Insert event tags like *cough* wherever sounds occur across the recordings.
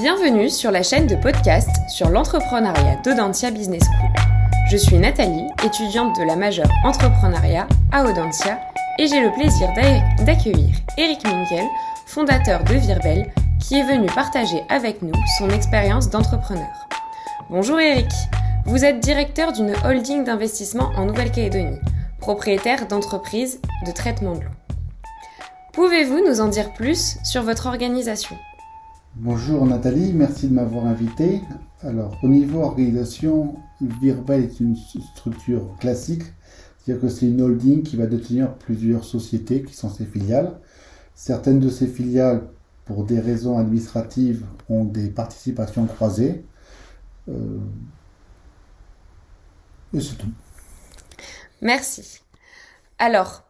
Bienvenue sur la chaîne de podcast sur l'entrepreneuriat d'Audentia Business School. Je suis Nathalie, étudiante de la majeure entrepreneuriat à Audentia, et j'ai le plaisir d'accueillir Eric Minkel, fondateur de Virbel, qui est venu partager avec nous son expérience d'entrepreneur. Bonjour Eric, vous êtes directeur d'une holding d'investissement en Nouvelle-Calédonie, propriétaire d'entreprises de traitement de l'eau. Pouvez-vous nous en dire plus sur votre organisation? Bonjour Nathalie, merci de m'avoir invité. Alors, au niveau organisation, Virbel est une structure classique, c'est-à-dire que c'est une holding qui va détenir plusieurs sociétés qui sont ses filiales. Certaines de ces filiales, pour des raisons administratives, ont des participations croisées. Euh, et c'est tout. Merci. Alors,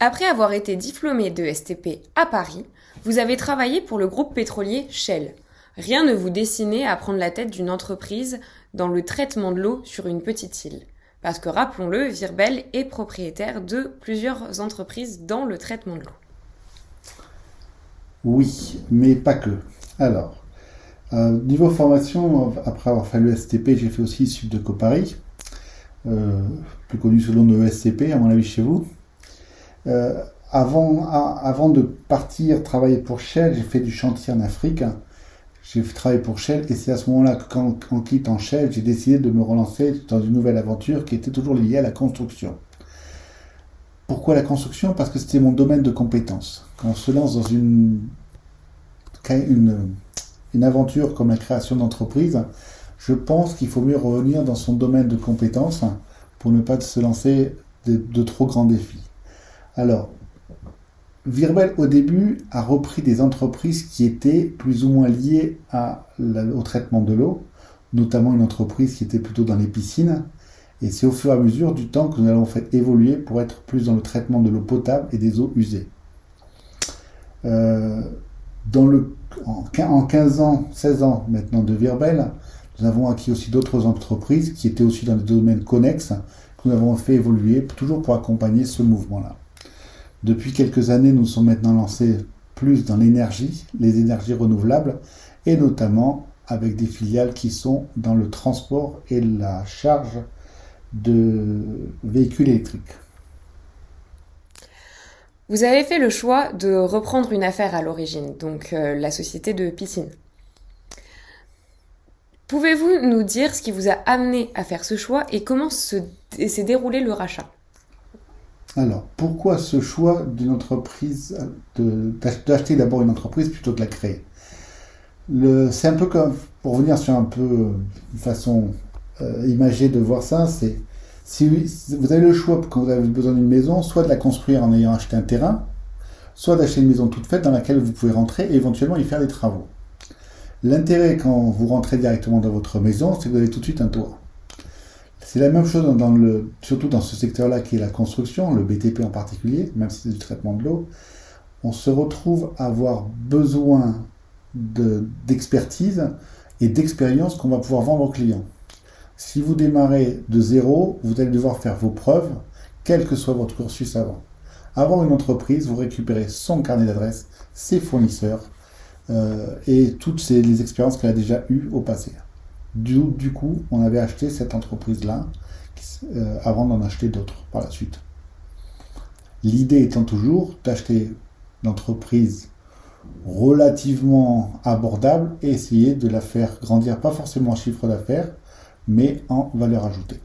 après avoir été diplômé de STP à Paris, vous avez travaillé pour le groupe pétrolier Shell. Rien ne vous dessinait à prendre la tête d'une entreprise dans le traitement de l'eau sur une petite île. Parce que rappelons-le, Virbel est propriétaire de plusieurs entreprises dans le traitement de l'eau. Oui, mais pas que. Alors, euh, niveau formation, après avoir fait le STP, j'ai fait aussi Sud de Paris, euh, plus connu sous le nom de ESCP, à mon avis chez vous. Euh, avant, avant de partir travailler pour Shell, j'ai fait du chantier en Afrique. J'ai travaillé pour Shell et c'est à ce moment-là que quand en Shell, j'ai décidé de me relancer dans une nouvelle aventure qui était toujours liée à la construction. Pourquoi la construction? Parce que c'était mon domaine de compétence. Quand on se lance dans une, une, aventure comme la création d'entreprise, je pense qu'il faut mieux revenir dans son domaine de compétence pour ne pas se lancer de trop grands défis. Alors, Virbel, au début, a repris des entreprises qui étaient plus ou moins liées au traitement de l'eau, notamment une entreprise qui était plutôt dans les piscines. Et c'est au fur et à mesure du temps que nous allons fait évoluer pour être plus dans le traitement de l'eau potable et des eaux usées. Euh, le, en, 15 ans, 16 ans maintenant de Virbel, nous avons acquis aussi d'autres entreprises qui étaient aussi dans des domaines connexes que nous avons fait évoluer, toujours pour accompagner ce mouvement-là. Depuis quelques années, nous sommes maintenant lancés plus dans l'énergie, les énergies renouvelables, et notamment avec des filiales qui sont dans le transport et la charge de véhicules électriques. Vous avez fait le choix de reprendre une affaire à l'origine, donc euh, la société de piscine. Pouvez-vous nous dire ce qui vous a amené à faire ce choix et comment s'est déroulé le rachat? Alors, pourquoi ce choix d'une entreprise, d'acheter d'abord une entreprise plutôt que de la créer? C'est un peu comme, pour revenir sur un peu une façon euh, imagée de voir ça, c'est si vous avez le choix quand vous avez besoin d'une maison, soit de la construire en ayant acheté un terrain, soit d'acheter une maison toute faite dans laquelle vous pouvez rentrer et éventuellement y faire des travaux. L'intérêt quand vous rentrez directement dans votre maison, c'est que vous avez tout de suite un toit. C'est la même chose dans le, surtout dans ce secteur-là qui est la construction, le BTP en particulier, même si c'est du traitement de l'eau. On se retrouve à avoir besoin d'expertise et d'expérience qu'on va pouvoir vendre aux clients. Si vous démarrez de zéro, vous allez devoir faire vos preuves, quel que soit votre cursus avant. Avant une entreprise, vous récupérez son carnet d'adresse, ses fournisseurs euh, et toutes les expériences qu'elle a déjà eues au passé. Du, coup, on avait acheté cette entreprise-là euh, avant d'en acheter d'autres par la suite. L'idée étant toujours d'acheter l'entreprise relativement abordable et essayer de la faire grandir, pas forcément en chiffre d'affaires, mais en valeur ajoutée.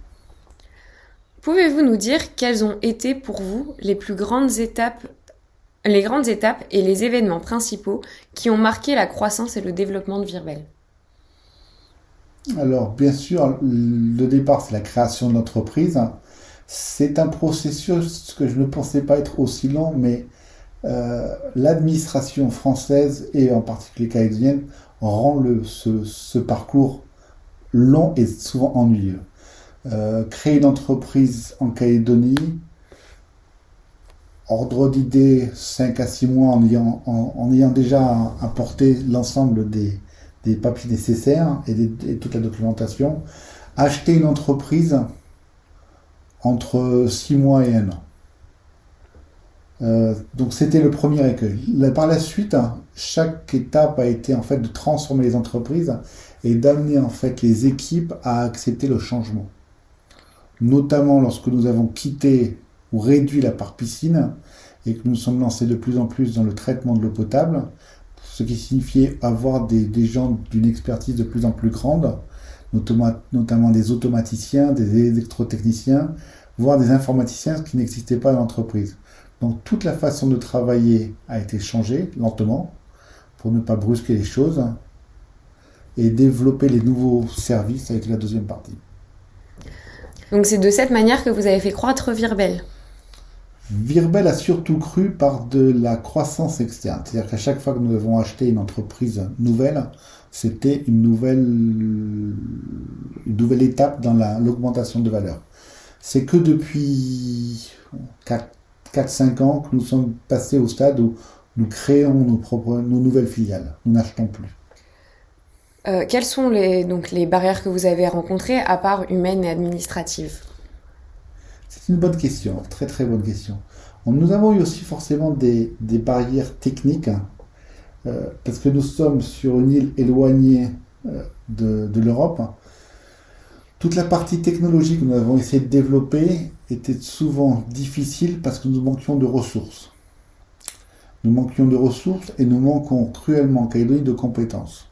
Pouvez-vous nous dire quelles ont été pour vous les plus grandes étapes, les grandes étapes et les événements principaux qui ont marqué la croissance et le développement de Virbel? Alors, bien sûr, le départ, c'est la création de l'entreprise. C'est un processus que je ne pensais pas être aussi long, mais euh, l'administration française et en particulier canadienne rend le, ce, parcours long et souvent ennuyeux. Euh, créer une entreprise en Calédonie, ordre d'idée 5 à 6 mois en ayant, en ayant déjà apporté l'ensemble des, des papiers nécessaires et, toute la documentation, acheter une entreprise entre 6 mois et 1 an. Euh, donc c'était le premier écueil. par la suite, chaque étape a été en fait de transformer les entreprises et d'amener en fait les équipes à accepter le changement. Notamment lorsque nous avons quitté ou réduit la part piscine et que nous sommes lancés de plus en plus dans le traitement de l'eau potable, ce qui signifiait avoir des, gens d'une expertise de plus en plus grande, notamment, des automaticiens, des électrotechniciens, voire des informaticiens qui n'existaient pas dans l'entreprise. Donc toute la façon de travailler a été changée lentement pour ne pas brusquer les choses et développer les nouveaux services avec la deuxième partie. Donc c'est de cette manière que vous avez fait croître Virbel Virbel a surtout cru par de la croissance externe. C'est-à-dire qu'à chaque fois que nous avons acheté une entreprise nouvelle, c'était une nouvelle, une nouvelle étape dans l'augmentation de valeur. C'est que depuis 4-5 ans que nous sommes passés au stade où nous créons nos, propres, nos nouvelles filiales. Nous n'achetons plus. Euh, quelles sont les, donc, les barrières que vous avez rencontrées à part humaines et administratives? C'est une bonne question, très très bonne question. Nous avons eu aussi forcément des, barrières techniques, hein, euh, parce que nous sommes sur une île éloignée euh, de, l'Europe. Toute la partie technologique que nous avons essayé de développer était souvent difficile parce que nous manquions de ressources. Nous manquions de ressources et nous manquons cruellement de compétences.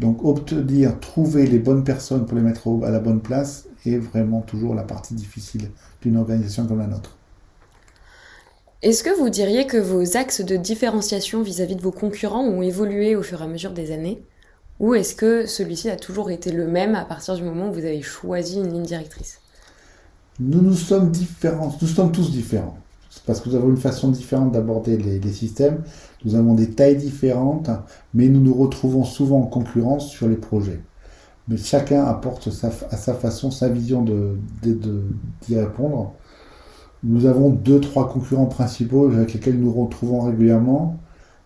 Donc obtenir, trouver les bonnes personnes pour les mettre à la bonne place est vraiment toujours la partie difficile d'une organisation comme la nôtre. Est-ce que vous diriez que vos axes de différenciation vis-à-vis de vos concurrents ont évolué au fur et à mesure des années? Ou est-ce que celui-ci a toujours été le même à partir du moment où vous avez choisi une ligne directrice? Nous nous sommes différents, nous sommes tous différents parce que nous avons une façon différente d'aborder les, systèmes, nous avons des tailles différentes, mais nous nous retrouvons souvent en concurrence sur les projets. Mais chacun apporte à sa façon sa vision d'y de, répondre. Nous avons deux, trois concurrents principaux avec lesquels nous retrouvons régulièrement.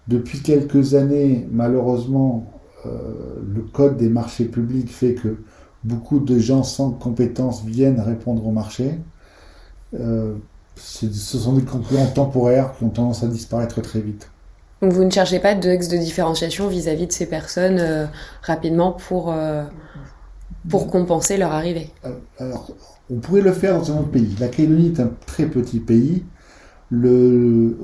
Depuis quelques années, malheureusement, euh, le code des marchés publics fait que beaucoup de gens sans compétences viennent répondre au marché. Euh, ce sont des concurrents temporaires qui ont tendance à disparaître très vite. Donc vous ne cherchez pas de de différenciation vis-à-vis de ces personnes euh, rapidement pour, euh, pour compenser leur arrivée euh, Alors, on pourrait le faire dans un autre pays. La Calédonie est un très petit pays, le,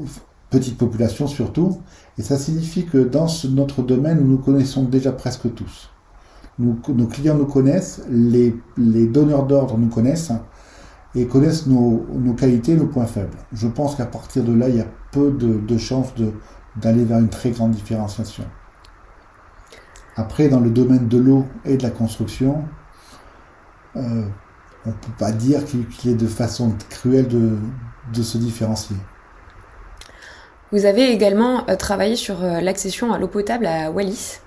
petite population surtout, et ça signifie que dans notre domaine, nous nous connaissons déjà presque tous. nos clients nous connaissent, les, les donneurs d'ordre nous connaissent, et connaissent nos, qualités nos points faibles. Je pense qu'à partir de là, il y a peu de, chances d'aller vers une très grande différenciation. Après, dans le domaine de l'eau et de la construction, euh, on ne peut pas dire qu'il ait de façon cruelle de, de se différencier. Vous avez également euh, travaillé sur euh, l'accession à l'eau potable à Wallis.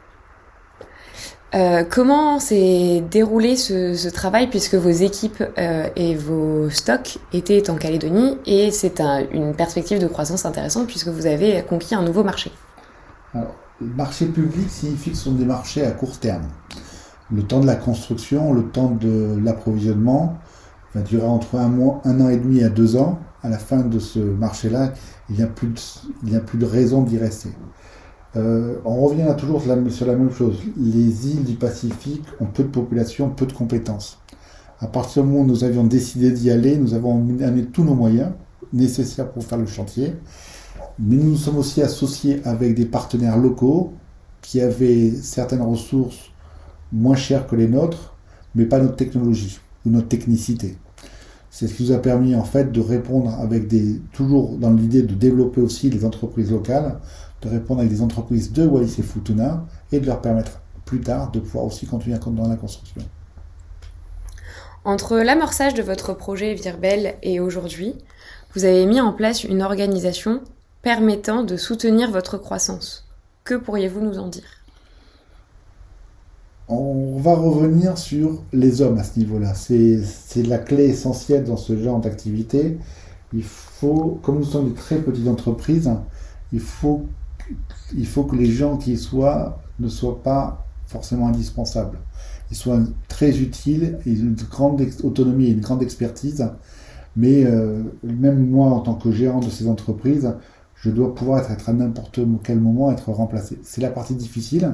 Euh, comment s'est déroulé ce, travail puisque vos équipes euh, et vos stocks étaient en Calédonie et c'est une perspective de croissance intéressante puisque vous avez conquis un nouveau marché le marché public signifie que ce sont des marchés à court terme. Le temps de la construction, le temps de l'approvisionnement va durer entre un, mois, un an et demi à deux ans. À la fin de ce marché-là, il n'y a plus de raison d'y rester. Euh, on revient toujours sur la même chose. Les îles du Pacifique ont peu de population, peu de compétences. À partir du moment où nous avions décidé d'y aller, nous avons amené tous nos moyens nécessaires pour faire le chantier. Mais nous nous sommes aussi associés avec des partenaires locaux qui avaient certaines ressources moins chères que les nôtres, mais pas notre technologie ou notre technicité. C'est ce qui nous a permis en fait de répondre avec des toujours dans l'idée de développer aussi les entreprises locales de répondre avec des entreprises de Wallis et Futuna et de leur permettre plus tard de pouvoir aussi continuer dans la construction. Entre l'amorçage de votre projet Virbel et aujourd'hui, vous avez mis en place une organisation permettant de soutenir votre croissance. Que pourriez-vous nous en dire? On va revenir sur les hommes à ce niveau-là. C'est la clé essentielle dans ce genre d'activité. Il faut, comme nous sommes des très petites entreprises, il faut que les gens qui y soient ne soient pas forcément indispensables. Ils soient très utiles, ils ont une grande autonomie et une grande expertise, Mais euh, même moi, en tant que gérant de ces entreprises, je dois pouvoir être, à n'importe quel moment être remplacé. C'est la partie difficile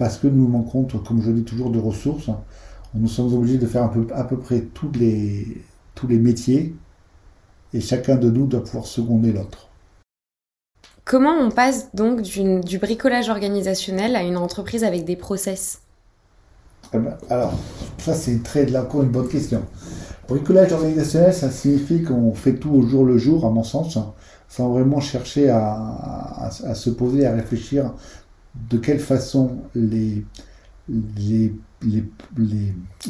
parce que nous manquons, comme je dis toujours, de ressources. Nous sommes obligés de faire à peu près tous les, tous les métiers et chacun de nous doit pouvoir seconder l'autre. Comment on passe donc du bricolage organisationnel à une entreprise avec des process? Eh ben, Alors, ça c'est très, encore une bonne question. Bricolage organisationnel, ça signifie qu'on fait tout au jour le jour, à mon sens, sans vraiment chercher à, se poser, à réfléchir de quelle façon les,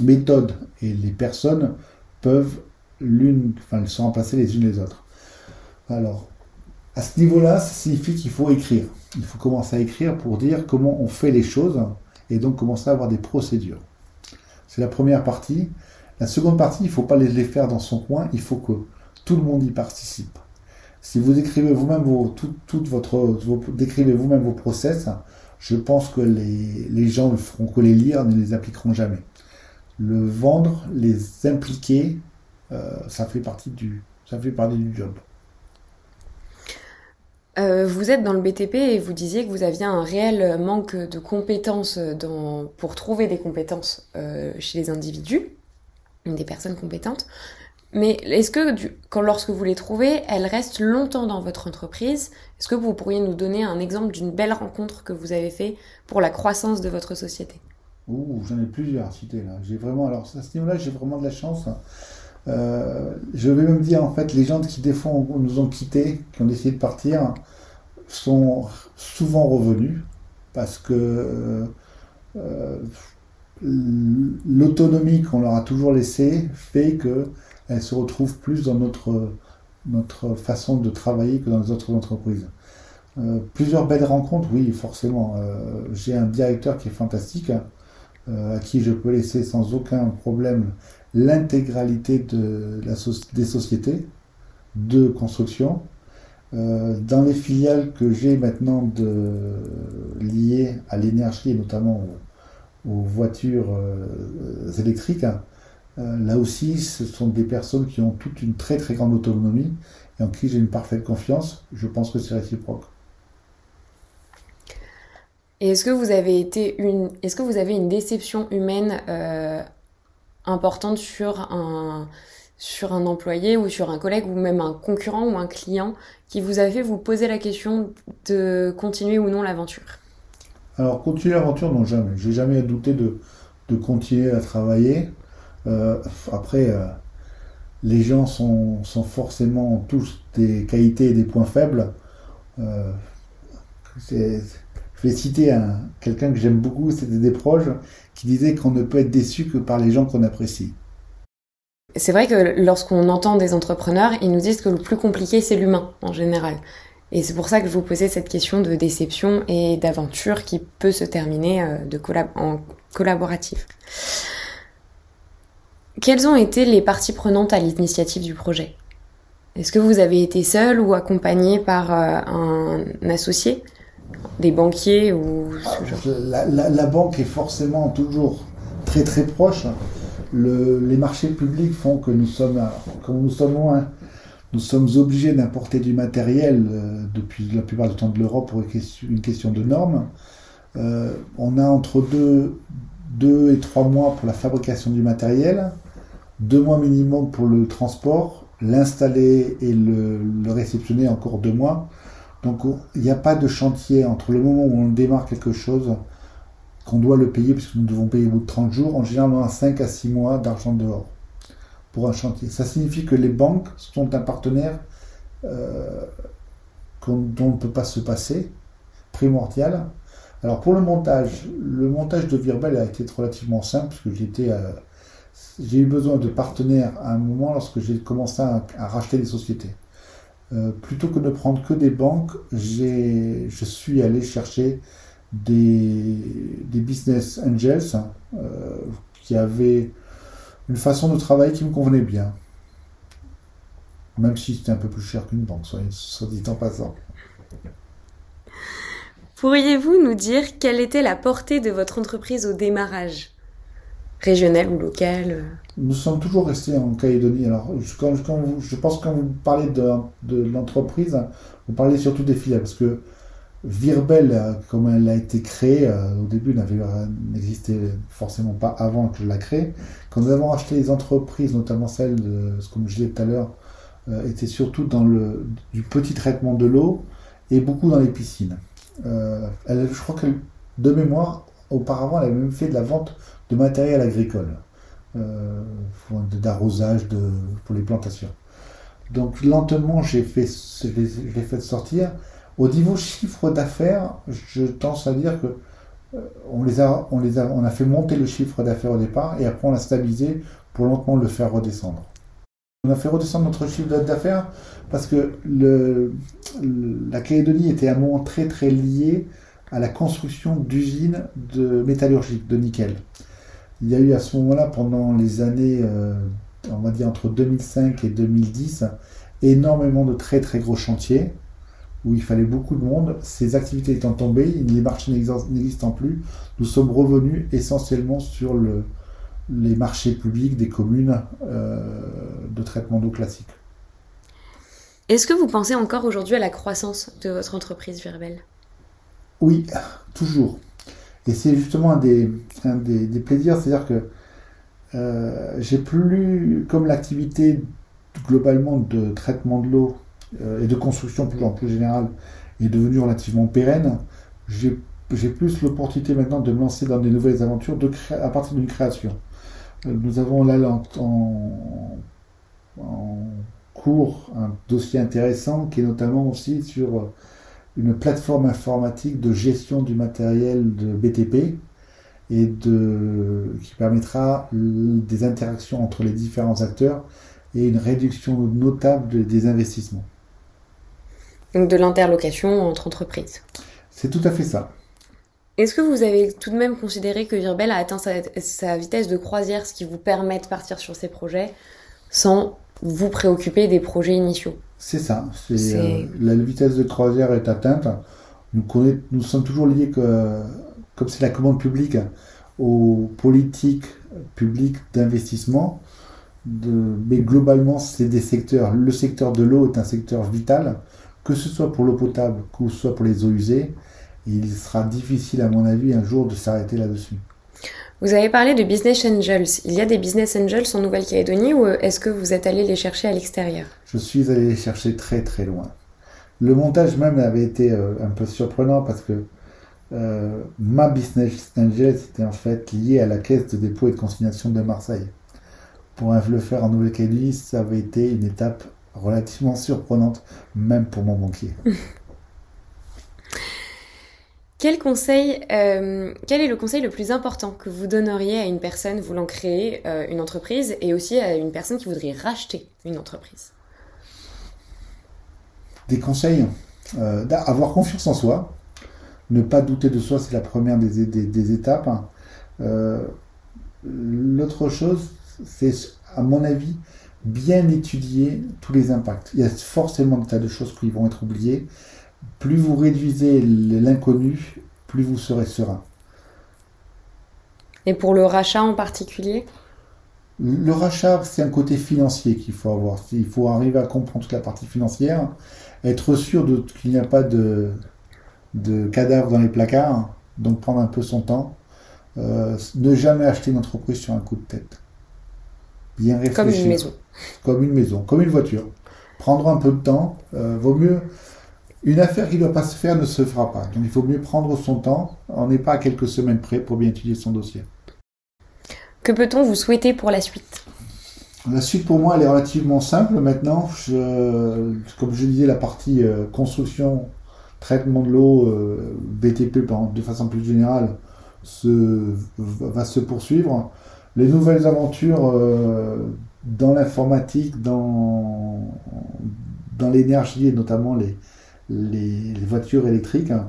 méthodes et les personnes peuvent l'une, enfin, se remplacer les unes les autres. Alors, à ce niveau-là, ça signifie qu'il faut écrire. Il faut commencer à écrire pour dire comment on fait les choses et donc commencer à avoir des procédures. C'est la première partie. La seconde partie, il ne faut pas les faire dans son coin, il faut que tout le monde y participe. Si vous écrivez vous-même décrivez vous-même vos process, je pense que les, gens ne feront que les lire, ne les appliqueront jamais. Le vendre, les impliquer, euh, ça fait partie du, ça fait partie du job. Euh, vous êtes dans le BTP et vous disiez que vous aviez un réel manque de compétences pour trouver des compétences euh, chez les individus, des personnes compétentes. Mais est-ce que quand, lorsque vous les trouvez, elles restent longtemps dans votre entreprise Est-ce que vous pourriez nous donner un exemple d'une belle rencontre que vous avez fait pour la croissance de votre société? Ouh, j'en ai plusieurs à citer là. J'ai vraiment, alors à ce niveau-là, j'ai vraiment de la chance. Euh, je vais même dire, en fait, les gens qui, des fois, nous ont quittés, qui ont décidé de partir, sont souvent revenus parce que euh, euh, l'autonomie qu'on leur a toujours laissée fait qu'elles se retrouvent plus dans notre, notre façon de travailler que dans les autres entreprises. plusieurs belles rencontres, oui, forcément. J'ai un directeur qui est fantastique, à qui je peux laisser sans aucun problème l'intégralité de des sociétés de construction. Euh, dans les filiales que j'ai maintenant liées à l'énergie notamment aux, voitures euh, électriques, euh, là aussi ce sont des personnes qui ont toute une très très grande autonomie et en qui j'ai une parfaite confiance. Je pense que c'est réciproque. Et est-ce que vous avez été une, est-ce que vous avez une déception humaine importante sur un, sur un employé ou sur un collègue ou même un concurrent ou un client qui vous a fait vous poser la question de continuer ou non l'aventure? Alors, continuer l'aventure, non, jamais. J'ai jamais douté de, de continuer à travailler. Euh, après, euh, les gens sont, sont, forcément tous des qualités et des points faibles. Euh, je vais citer quelqu'un que j'aime beaucoup, c'était des proches, qui disait qu'on ne peut être déçu que par les gens qu'on apprécie. C'est vrai que lorsqu'on entend des entrepreneurs, ils nous disent que le plus compliqué, c'est l'humain en général. Et c'est pour ça que je vous posais cette question de déception et d'aventure qui peut se terminer de en collaboratif. Quelles ont été les parties prenantes à l'initiative du projet? Est-ce que vous avez été seul ou accompagné par euh, un associé? Des banquiers ou la, banque est forcément toujours très très proche. les marchés publics font que nous sommes, comme nous sommes loin, nous sommes obligés d'importer du matériel euh, depuis la plupart du temps de l'Europe pour une question de normes. Euh, on a entre deux, deux et trois mois pour la fabrication du matériel, deux mois minimum pour le transport, l'installer et le, réceptionner encore deux mois. Donc il n'y a pas de chantier entre le moment où on démarre quelque chose, qu'on doit le payer, puisque nous devons payer au bout de 30 jours, en général on a 5 à 6 mois d'argent dehors pour un chantier. Ça signifie que les banques sont un partenaire euh, dont on ne peut pas se passer, primordial. Alors pour le montage, le montage de Virbel a été relativement simple, puisque j'étais... Euh, j'ai eu besoin de partenaires à un moment lorsque j'ai commencé à racheter des sociétés. Euh, plutôt que de prendre que des banques, je suis allé chercher des, business angels euh, qui avaient une façon de travailler qui me convenait bien. Même si c'était un peu plus cher qu'une banque, soit dit en passant. Pourriez-vous nous dire quelle était la portée de votre entreprise au démarrage? Régional ou local Nous sommes toujours restés en Calédonie. Alors, quand, je pense que quand vous parlez de, l'entreprise, vous parlez surtout des filiales, parce que Virbel, comme elle a été créée, au début n'existait forcément pas avant que je la crée. Quand nous avons acheté les entreprises, notamment celles, de, comme je disais tout à l'heure, euh, était surtout dans le du petit traitement de l'eau et beaucoup dans les piscines. Euh, je crois que de mémoire, auparavant, elle avait même fait de la vente de matériel agricole, euh, d'arrosage pour les plantations. Donc lentement, j'ai fait, je l'ai fait sortir. Au niveau chiffre d'affaires, je tends à dire que on les a, on les a, on a fait monter le chiffre d'affaires au départ et après on l'a stabilisé pour lentement le faire redescendre. On a fait redescendre notre chiffre d'affaires parce que le, la Calédonie était à un moment très très lié à la construction d'usines de métallurgie, de nickel. Il y a eu à ce moment-là, pendant les années, euh, on va dire entre 2005 et 2010, énormément de très très gros chantiers où il fallait beaucoup de monde. Ces activités étant tombées, les marchés n'existant plus, nous sommes revenus essentiellement sur le, les marchés publics des communes euh, de traitement d'eau classique. Est-ce que vous pensez encore aujourd'hui à la croissance de votre entreprise Virbel Oui, toujours. Et c'est justement un des, plaisirs, c'est-à-dire que euh, j'ai plus, comme l'activité globalement de traitement de l'eau euh, et de construction plus en plus générale est devenue relativement pérenne, j'ai plus l'opportunité maintenant de me lancer dans des nouvelles aventures à partir d'une création. Nous avons là en, cours un dossier intéressant qui est notamment aussi sur une plateforme informatique de gestion du matériel de BTP et de, qui permettra des interactions entre les différents acteurs et une réduction notable des investissements. Donc de l'interlocation entre entreprises. C'est tout à fait ça. Est-ce que vous avez tout de même considéré que Virbel a atteint sa, vitesse de croisière, ce qui vous permet de partir sur ces projets sans vous préoccuper des projets initiaux? C'est ça. Euh, la vitesse de croisière est atteinte. Nous, nous sommes toujours liés, que, comme c'est la commande publique, aux politiques publiques d'investissement. mais globalement, c'est des secteurs. Le secteur de l'eau est un secteur vital, que ce soit pour l'eau potable, que ce soit pour les eaux usées il sera difficile, à mon avis, un jour de s'arrêter là-dessus. Vous avez parlé de business angels. Il y a des business angels en Nouvelle-Calédonie ou est-ce que vous êtes allé les chercher à l'extérieur? Je suis allé les chercher très très loin. Le montage même avait été euh, un peu surprenant parce que euh, ma business angel était en fait lié à la caisse de dépôt et de consignation de Marseille. Pour le faire en Nouvelle-Calédonie, ça avait été une étape relativement surprenante, même pour mon banquier. *laughs* Quel conseil, euh, quel est le conseil le plus important que vous donneriez à une personne voulant créer une entreprise et aussi à une personne qui voudrait racheter une entreprise? Des conseils euh, Avoir confiance en soi, ne pas douter de soi, c'est la première des, des, étapes. L'autre chose, c'est à mon avis bien étudier tous les impacts. Il y a forcément des tas de choses qui vont être oubliées plus vous réduisez l'inconnu, plus vous serez serein. Et pour le rachat en particulier? Le rachat, c'est un côté financier qu'il faut avoir. Il faut arriver à comprendre toute la partie financière, être sûr qu'il n'y a pas de, de cadavres dans les placards, donc prendre un peu son temps. Euh, ne jamais acheter une entreprise sur un coup de tête. Bien réfléchir. Comme une maison. Comme une maison, comme une voiture. Prendre un peu de temps. Euh, vaut mieux une affaire qui ne doit pas se faire ne se fera pas. Donc il faut mieux prendre son temps. On n'est pas à quelques semaines près pour bien étudier son dossier. Que peut-on vous souhaiter pour la suite? La suite pour moi elle est relativement simple maintenant. comme je disais, la partie euh, construction, traitement de l'eau, euh, BTP de façon plus générale va se poursuivre. Les nouvelles aventures euh, dans l'informatique, dans, l'énergie et notamment les, voitures électriques hein,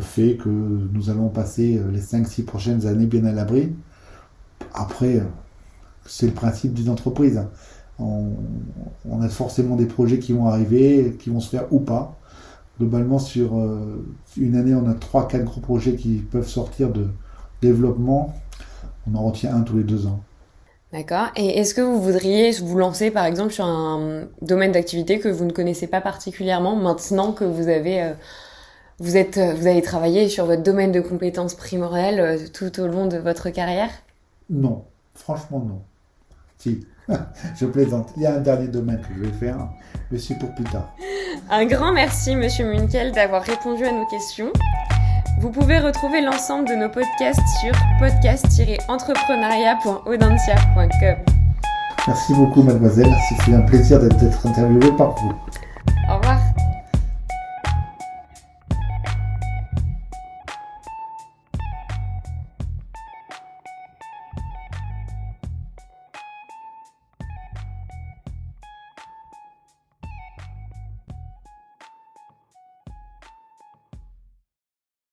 fait que nous allons passer les 5-6 prochaines années bien à l'abri. Après, c'est le principe d'une entreprise. On, a forcément des projets qui vont arriver, qui vont se faire ou pas. Globalement, sur euh, une année, on a 3-4 gros projets qui peuvent sortir de développement. on en retient un tous les deux ans. D'accord. Et est-ce que vous voudriez vous lancer par exemple sur un domaine d'activité que vous ne connaissez pas particulièrement maintenant que vous avez euh, vous êtes vous avez travaillé sur votre domaine de compétences primordiales euh, tout au long de votre carrière? Non, franchement non. Si, *laughs* je plaisante. Il y a un dernier domaine que je vais faire, mais c'est pour plus tard. Un grand merci Monsieur Munkel d'avoir répondu à nos questions. Vous pouvez retrouver l'ensemble de nos podcasts sur podcast-entrepreneuriat.audentia.com. Merci beaucoup, mademoiselle. C'était un plaisir d'être interviewée par vous.